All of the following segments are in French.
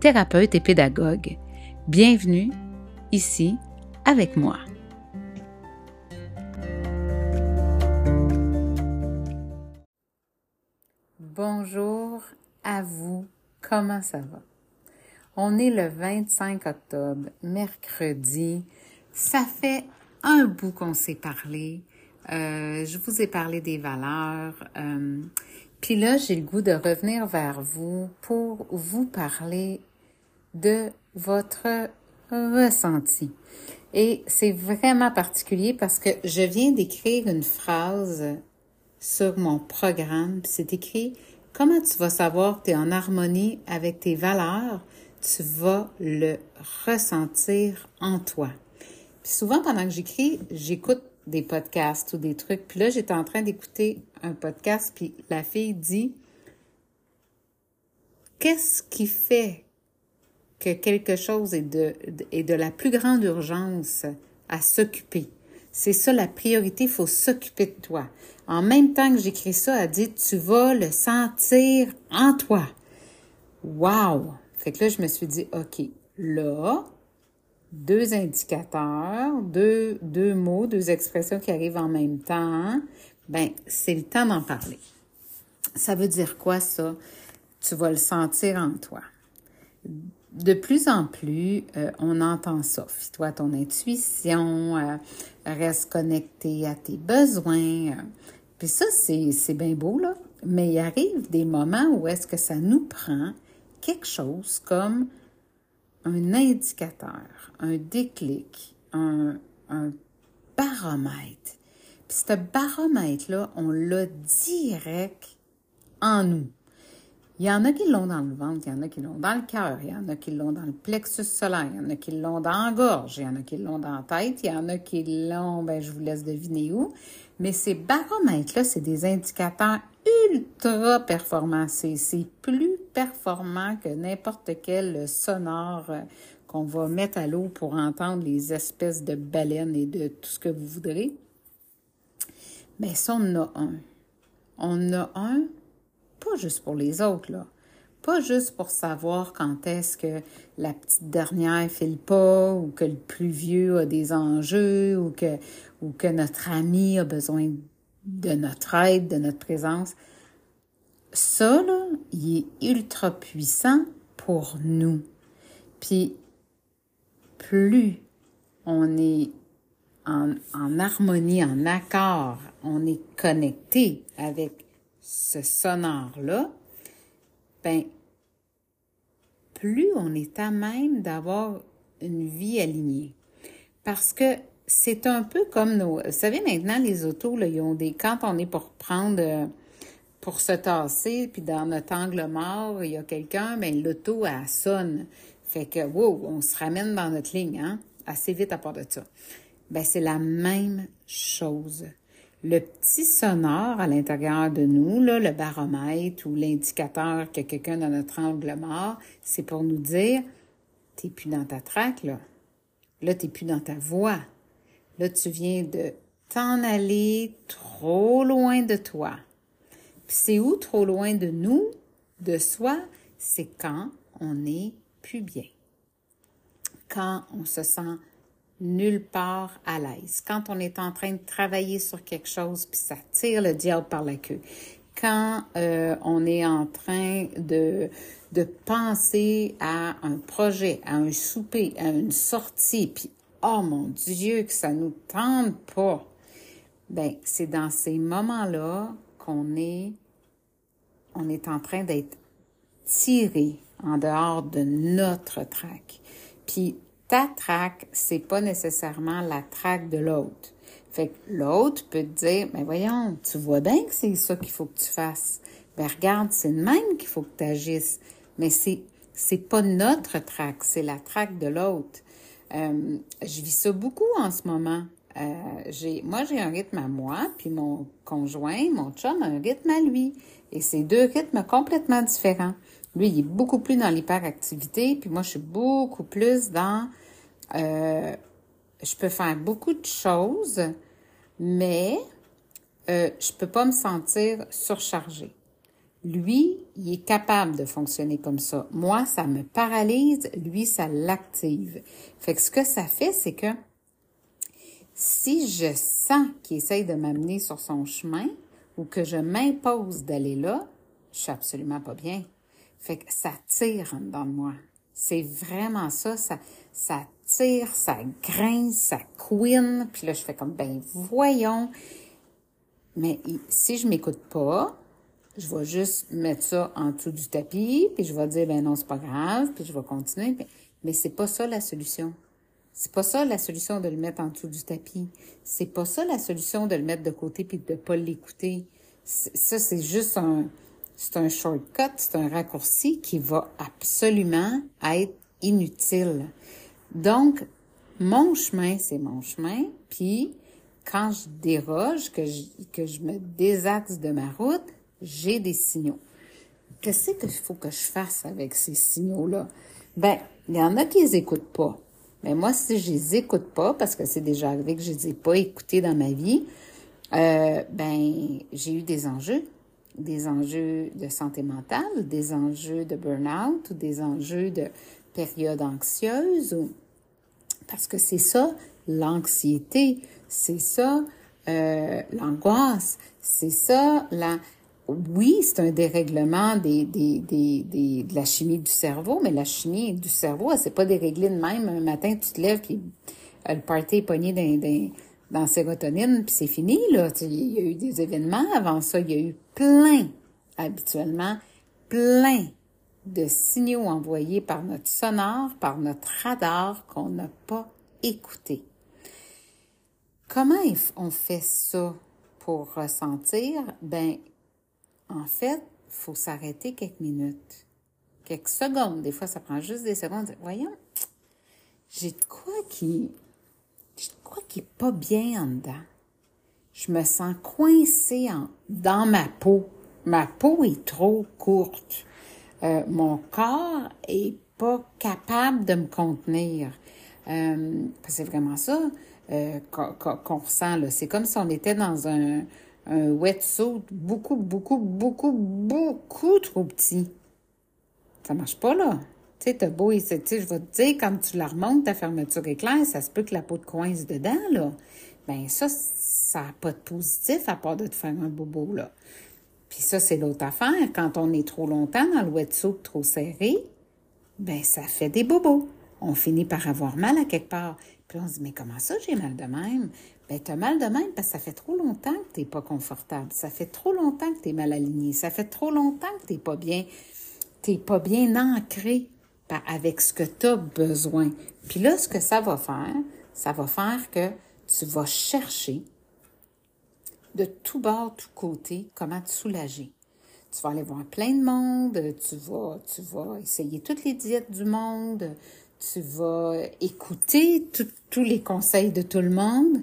thérapeute et pédagogue. Bienvenue ici avec moi. Bonjour à vous, comment ça va? On est le 25 octobre, mercredi. Ça fait un bout qu'on s'est parlé. Euh, je vous ai parlé des valeurs. Euh, puis là, j'ai le goût de revenir vers vous pour vous parler de votre ressenti. Et c'est vraiment particulier parce que je viens d'écrire une phrase sur mon programme. C'est écrit Comment tu vas savoir que tu es en harmonie avec tes valeurs? Tu vas le ressentir en toi. Puis souvent, pendant que j'écris, j'écoute des podcasts ou des trucs. Puis là, j'étais en train d'écouter un podcast, puis la fille dit Qu'est-ce qui fait que quelque chose est de, la plus grande urgence à s'occuper? C'est ça la priorité, il faut s'occuper de toi. En même temps que j'écris ça, elle dit Tu vas le sentir en toi. Wow! Fait que là, je me suis dit OK, là, deux indicateurs, deux, deux mots, deux expressions qui arrivent en même temps, ben c'est le temps d'en parler. Ça veut dire quoi ça? Tu vas le sentir en toi. De plus en plus, euh, on entend ça. Fie-toi ton intuition, euh, reste connecté à tes besoins. Puis ça, c'est bien beau, là. Mais il arrive des moments où est-ce que ça nous prend quelque chose comme un indicateur, un déclic, un, un baromètre. Puis ce baromètre-là, on l'a direct en nous. Il y en a qui l'ont dans le ventre, il y en a qui l'ont dans le cœur, il y en a qui l'ont dans le plexus solaire, il y en a qui l'ont dans la gorge, il y en a qui l'ont dans la tête, il y en a qui l'ont, ben, je vous laisse deviner où. Mais ces baromètres-là, c'est des indicateurs ultra performants. C'est plus performant que n'importe quel sonore euh, qu'on va mettre à l'eau pour entendre les espèces de baleines et de tout ce que vous voudrez. Mais ça, on en a un. On a un, pas juste pour les autres, là. Pas juste pour savoir quand est-ce que la petite dernière file pas, ou que le plus vieux a des enjeux, ou que, ou que notre ami a besoin de notre aide, de notre présence. Ça, là, il est ultra puissant pour nous. Puis, plus on est en, en, harmonie, en accord, on est connecté avec ce sonore-là, ben, plus on est à même d'avoir une vie alignée. Parce que c'est un peu comme nos. Vous savez, maintenant, les autos, là, ont des. Quand on est pour prendre. Euh, pour se tasser, puis dans notre angle mort, il y a quelqu'un, mais ben, l'auto, elle sonne. Fait que, wow, on se ramène dans notre ligne, hein, assez vite à part de ça. Ben, c'est la même chose. Le petit sonore à l'intérieur de nous, là, le baromètre ou l'indicateur que quelqu'un dans notre angle mort, c'est pour nous dire, t'es plus dans ta traque, là. Là, t'es plus dans ta voie. Là, tu viens de t'en aller trop loin de toi. c'est où trop loin de nous, de soi? C'est quand on n'est plus bien. Quand on se sent nulle part à l'aise. Quand on est en train de travailler sur quelque chose, puis ça tire le diable par la queue. Quand euh, on est en train de, de penser à un projet, à un souper, à une sortie, puis oh mon Dieu, que ça nous tente pas. Ben, c'est dans ces moments-là qu'on est, on est en train d'être tiré en dehors de notre traque. Puis ta traque, c'est pas nécessairement la traque de l'autre. Fait que l'autre peut te dire, mais voyons, tu vois bien que c'est ça qu'il faut que tu fasses. Ben regarde, c'est le même qu'il faut que tu agisses. Mais c'est c'est pas notre traque, c'est la traque de l'autre. Euh, je vis ça beaucoup en ce moment. Euh, j'ai, moi, j'ai un rythme à moi, puis mon conjoint, mon chum, a un rythme à lui. Et c'est deux rythmes complètement différents. Lui, il est beaucoup plus dans l'hyperactivité, puis moi, je suis beaucoup plus dans... Euh, je peux faire beaucoup de choses, mais euh, je peux pas me sentir surchargée. Lui, il est capable de fonctionner comme ça. Moi, ça me paralyse, lui, ça l'active. Fait que ce que ça fait, c'est que si je sens qu'il essaye de m'amener sur son chemin ou que je m'impose d'aller là, je suis absolument pas bien. Fait que ça tire de moi. C'est vraiment ça, ça, ça tire, ça grince, ça couine. Puis là, je fais comme, ben voyons. Mais si je m'écoute pas, je vais juste mettre ça en dessous du tapis, puis je vais dire, ben non, c'est pas grave, puis je vais continuer. Mais, mais c'est pas ça la solution. C'est pas ça la solution de le mettre en dessous du tapis. C'est pas ça la solution de le mettre de côté puis de pas l'écouter. Ça, c'est juste un, c'est un shortcut, c'est un raccourci qui va absolument être inutile. Donc, mon chemin, c'est mon chemin, puis quand je déroge, que je, que je me désaxe de ma route, j'ai des signaux. Qu'est-ce qu'il faut que je fasse avec ces signaux-là? Ben, il y en a qui les écoutent pas. Mais moi, si je les écoute pas, parce que c'est déjà arrivé que je les ai pas écoutés dans ma vie, euh, ben, j'ai eu des enjeux. Des enjeux de santé mentale, des enjeux de burn-out, des enjeux de période anxieuse. Parce que c'est ça, l'anxiété, c'est ça, euh, l'angoisse, c'est ça, la, oui, c'est un dérèglement des, des, des, des, de la chimie du cerveau, mais la chimie du cerveau, elle s'est pas déréglée de même. Un matin, tu te lèves, puis euh, le party est pogné dans, dans, sérotonine, puis c'est fini, là. Il y a eu des événements avant ça. Il y a eu plein, habituellement, plein de signaux envoyés par notre sonore, par notre radar qu'on n'a pas écouté. Comment on fait ça pour ressentir? Ben, en fait, faut s'arrêter quelques minutes, quelques secondes. Des fois, ça prend juste des secondes. Voyons, j'ai de quoi qui, j'ai de quoi qui est pas bien en dedans. Je me sens coincée dans ma peau. Ma peau est trop courte. Euh, mon corps est pas capable de me contenir. Euh, c'est vraiment ça euh, qu'on ressent. C'est comme si on était dans un, un wetsuit beaucoup, beaucoup, beaucoup, beaucoup trop petit. Ça marche pas, là. Tu sais, t'as beau, sais, je vais te dire, quand tu la remontes, ta fermeture éclair, ça se peut que la peau te coince dedans, là. Ben ça, ça n'a pas de positif à part de te faire un bobo, là. Puis ça, c'est l'autre affaire. Quand on est trop longtemps dans le wetsuit trop serré, ben ça fait des bobos. On finit par avoir mal à quelque part. Puis on se dit, mais comment ça, j'ai mal de même? Ben, tu as mal de même parce que ça fait trop longtemps que tu n'es pas confortable. Ça fait trop longtemps que tu es mal aligné. Ça fait trop longtemps que tu n'es pas bien, t'es pas bien ancré avec ce que tu as besoin. Puis là, ce que ça va faire, ça va faire que tu vas chercher de tout bord, tout côté, comment te soulager. Tu vas aller voir plein de monde, tu vas, tu vas essayer toutes les diètes du monde, tu vas écouter tous les conseils de tout le monde,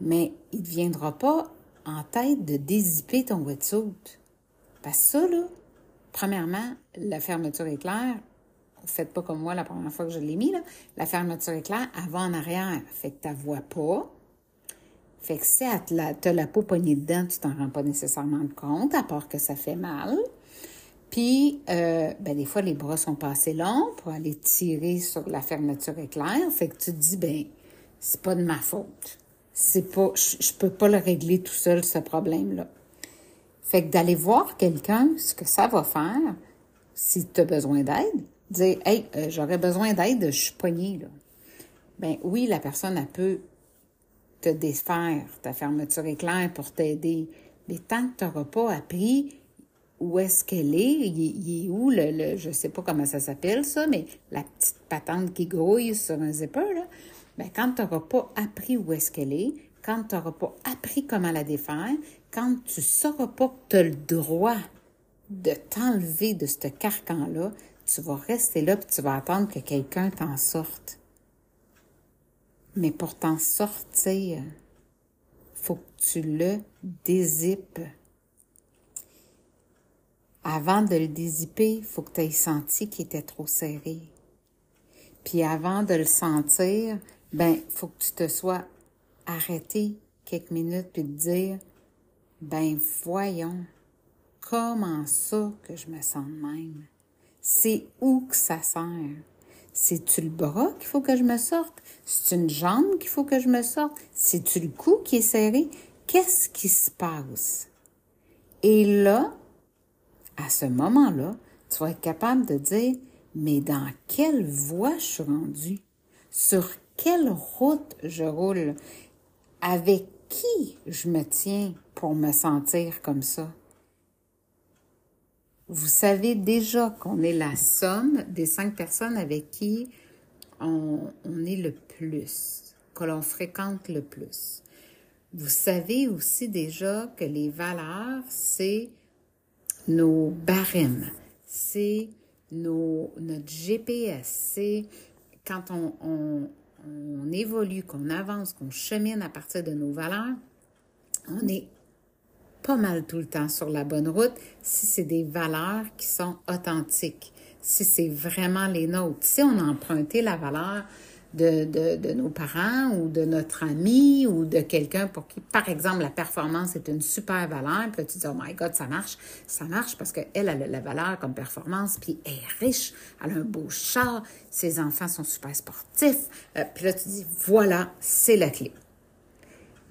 mais il ne viendra pas en tête de dézipper ton wetsuit. Parce que ça, là, premièrement, la fermeture éclair, faites pas comme moi la première fois que je l'ai mis, là, la fermeture éclair, va en arrière. Fait que tu vois pas. Fait que si tu as la peau poignée dedans, tu t'en rends pas nécessairement compte, à part que ça fait mal. Puis, euh, ben, des fois, les bras sont pas assez longs pour aller tirer sur la fermeture éclair. Fait que tu te dis, ben, c'est pas de ma faute c'est pas, je, peux pas le régler tout seul, ce problème-là. Fait que d'aller voir quelqu'un, ce que ça va faire, si tu as besoin d'aide, dire, hey, euh, j'aurais besoin d'aide, je suis poignée, là. Ben oui, la personne, elle peut te défaire ta fermeture éclair pour t'aider. Mais tant que tu n'auras pas appris où est-ce qu'elle est, il, est où le, le, je sais pas comment ça s'appelle ça, mais la petite patente qui grouille sur un zipper, là, Bien, quand tu n'auras pas appris où est-ce qu'elle est, quand tu n'auras pas appris comment la défaire, quand tu ne sauras pas que tu as le droit de t'enlever de ce carcan-là, tu vas rester là puis tu vas attendre que quelqu'un t'en sorte. Mais pour t'en sortir, faut que tu le dézippes. Avant de le dézipper, il faut que tu aies senti qu'il était trop serré. Puis avant de le sentir, ben, faut que tu te sois arrêté quelques minutes puis te dire, ben, voyons, comment ça que je me sens même? C'est où que ça sert? C'est-tu le bras qu'il faut que je me sorte? C'est une jambe qu'il faut que je me sorte? C'est-tu le cou qui est serré? Qu'est-ce qui se passe? Et là, à ce moment-là, tu vas être capable de dire, mais dans quelle voie je suis rendu? Sur quelle route je roule? Avec qui je me tiens pour me sentir comme ça? Vous savez déjà qu'on est la somme des cinq personnes avec qui on, est le plus, que l'on fréquente le plus. Vous savez aussi déjà que les valeurs, c'est nos barèmes, c'est notre GPS, c'est quand on, on, on évolue, qu'on avance, qu'on chemine à partir de nos valeurs, on est pas mal tout le temps sur la bonne route si c'est des valeurs qui sont authentiques, si c'est vraiment les nôtres. Si on a emprunté la valeur de, de, de, nos parents ou de notre ami ou de quelqu'un pour qui, par exemple, la performance est une super valeur, puis tu dis, oh my God, ça marche, ça marche parce qu'elle, elle a la valeur comme performance, puis elle est riche, elle a un beau chat, ses enfants sont super sportifs, euh, puis là, tu dis, voilà, c'est la clé.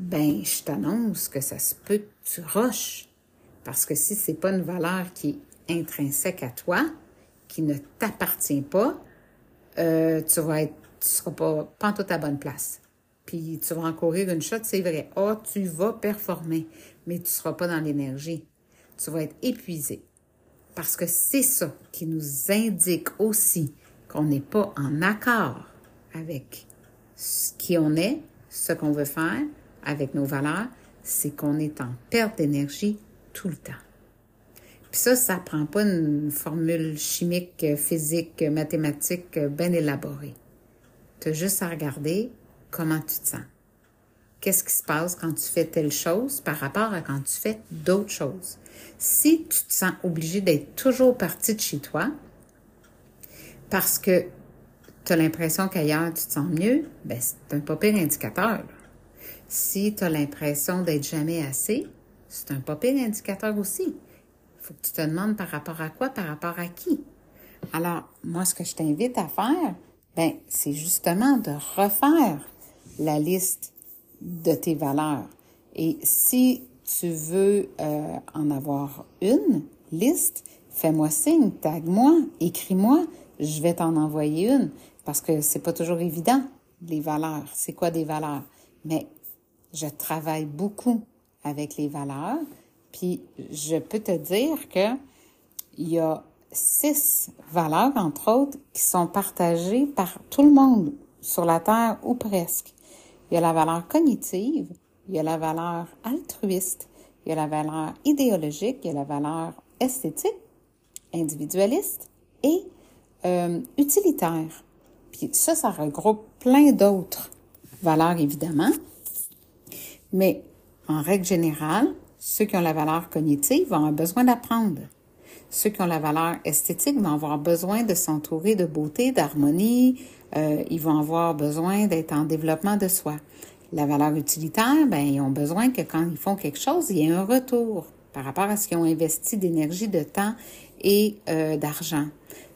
Ben, je t'annonce que ça se peut que tu roches, parce que si c'est pas une valeur qui est intrinsèque à toi, qui ne t'appartient pas, euh, tu vas être tu seras pas, pas tout à bonne place. Puis tu vas encourir une shot, c'est vrai. Ah, oh, tu vas performer, mais tu ne seras pas dans l'énergie. Tu vas être épuisé. Parce que c'est ça qui nous indique aussi qu'on n'est pas en accord avec ce qui on est, ce qu'on veut faire, avec nos valeurs, c'est qu'on est en perte d'énergie tout le temps. Puis ça, ça prend pas une formule chimique, physique, mathématique bien élaborée. Tu as juste à regarder comment tu te sens. Qu'est-ce qui se passe quand tu fais telle chose par rapport à quand tu fais d'autres choses? Si tu te sens obligé d'être toujours parti de chez toi parce que tu as l'impression qu'ailleurs tu te sens mieux, ben c'est un pas pire indicateur. Si tu as l'impression d'être jamais assez, c'est un pas pire indicateur aussi. Il faut que tu te demandes par rapport à quoi, par rapport à qui. Alors, moi, ce que je t'invite à faire, ben, c'est justement de refaire la liste de tes valeurs. Et si tu veux euh, en avoir une liste, fais-moi signe, tag-moi, écris-moi, je vais t'en envoyer une parce que c'est pas toujours évident les valeurs. C'est quoi des valeurs? Mais je travaille beaucoup avec les valeurs, puis je peux te dire que il y a six valeurs, entre autres, qui sont partagées par tout le monde sur la Terre ou presque. Il y a la valeur cognitive, il y a la valeur altruiste, il y a la valeur idéologique, il y a la valeur esthétique, individualiste et euh, utilitaire. Puis ça, ça regroupe plein d'autres valeurs, évidemment. Mais en règle générale, ceux qui ont la valeur cognitive vont avoir besoin d'apprendre. Ceux qui ont la valeur esthétique vont avoir besoin de s'entourer de beauté, d'harmonie. Euh, ils vont avoir besoin d'être en développement de soi. La valeur utilitaire, ben, ils ont besoin que quand ils font quelque chose, il y ait un retour par rapport à ce qu'ils ont investi d'énergie, de temps et euh, d'argent.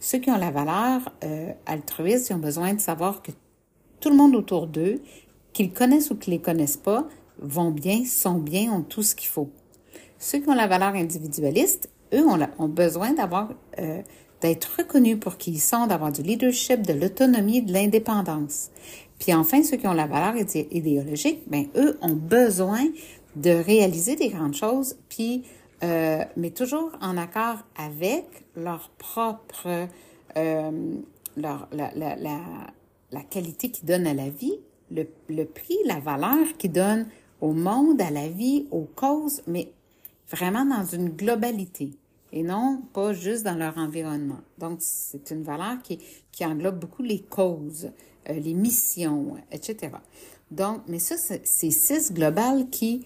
Ceux qui ont la valeur euh, altruiste, ils ont besoin de savoir que tout le monde autour d'eux, qu'ils connaissent ou qu'ils les connaissent pas, vont bien, sont bien, ont tout ce qu'il faut. Ceux qui ont la valeur individualiste, eux ont, besoin d'avoir euh, d'être reconnus pour qui ils sont, d'avoir du leadership, de l'autonomie, de l'indépendance. Puis enfin, ceux qui ont la valeur idéologique, ben eux ont besoin de réaliser des grandes choses, puis euh, mais toujours en accord avec leur propre euh, leur, la, la, la, la qualité qu'ils donnent à la vie, le, le prix, la valeur qu'ils donnent au monde, à la vie, aux causes, mais vraiment dans une globalité et non pas juste dans leur environnement. Donc, c'est une valeur qui, qui englobe beaucoup les causes, euh, les missions, etc. Donc, mais ça, c'est six globales qui,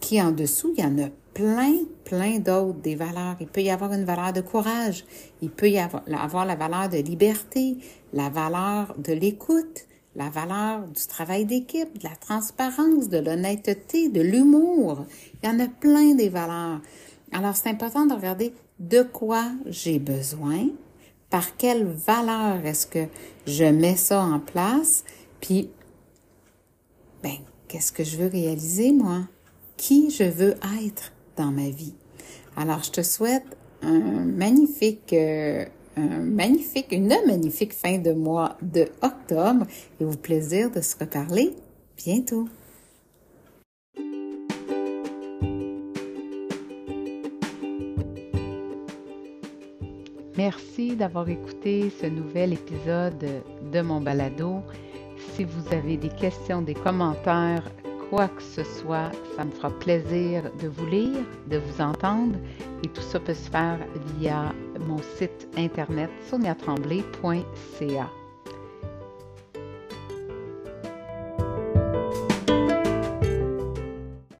qui en dessous, il y en a plein, plein d'autres des valeurs. Il peut y avoir une valeur de courage, il peut y avoir la valeur de liberté, la valeur de l'écoute, la valeur du travail d'équipe, de la transparence, de l'honnêteté, de l'humour. Il y en a plein des valeurs. Alors, c'est important de regarder de quoi j'ai besoin, par quelle valeur est-ce que je mets ça en place, puis, ben, qu'est-ce que je veux réaliser, moi? Qui je veux être dans ma vie? Alors, je te souhaite un magnifique euh, un magnifique, une magnifique fin de mois de octobre et au plaisir de se reparler bientôt. Merci d'avoir écouté ce nouvel épisode de mon balado. Si vous avez des questions, des commentaires, quoi que ce soit, ça me fera plaisir de vous lire, de vous entendre et tout ça peut se faire via mon site internet soniatremblay.ca.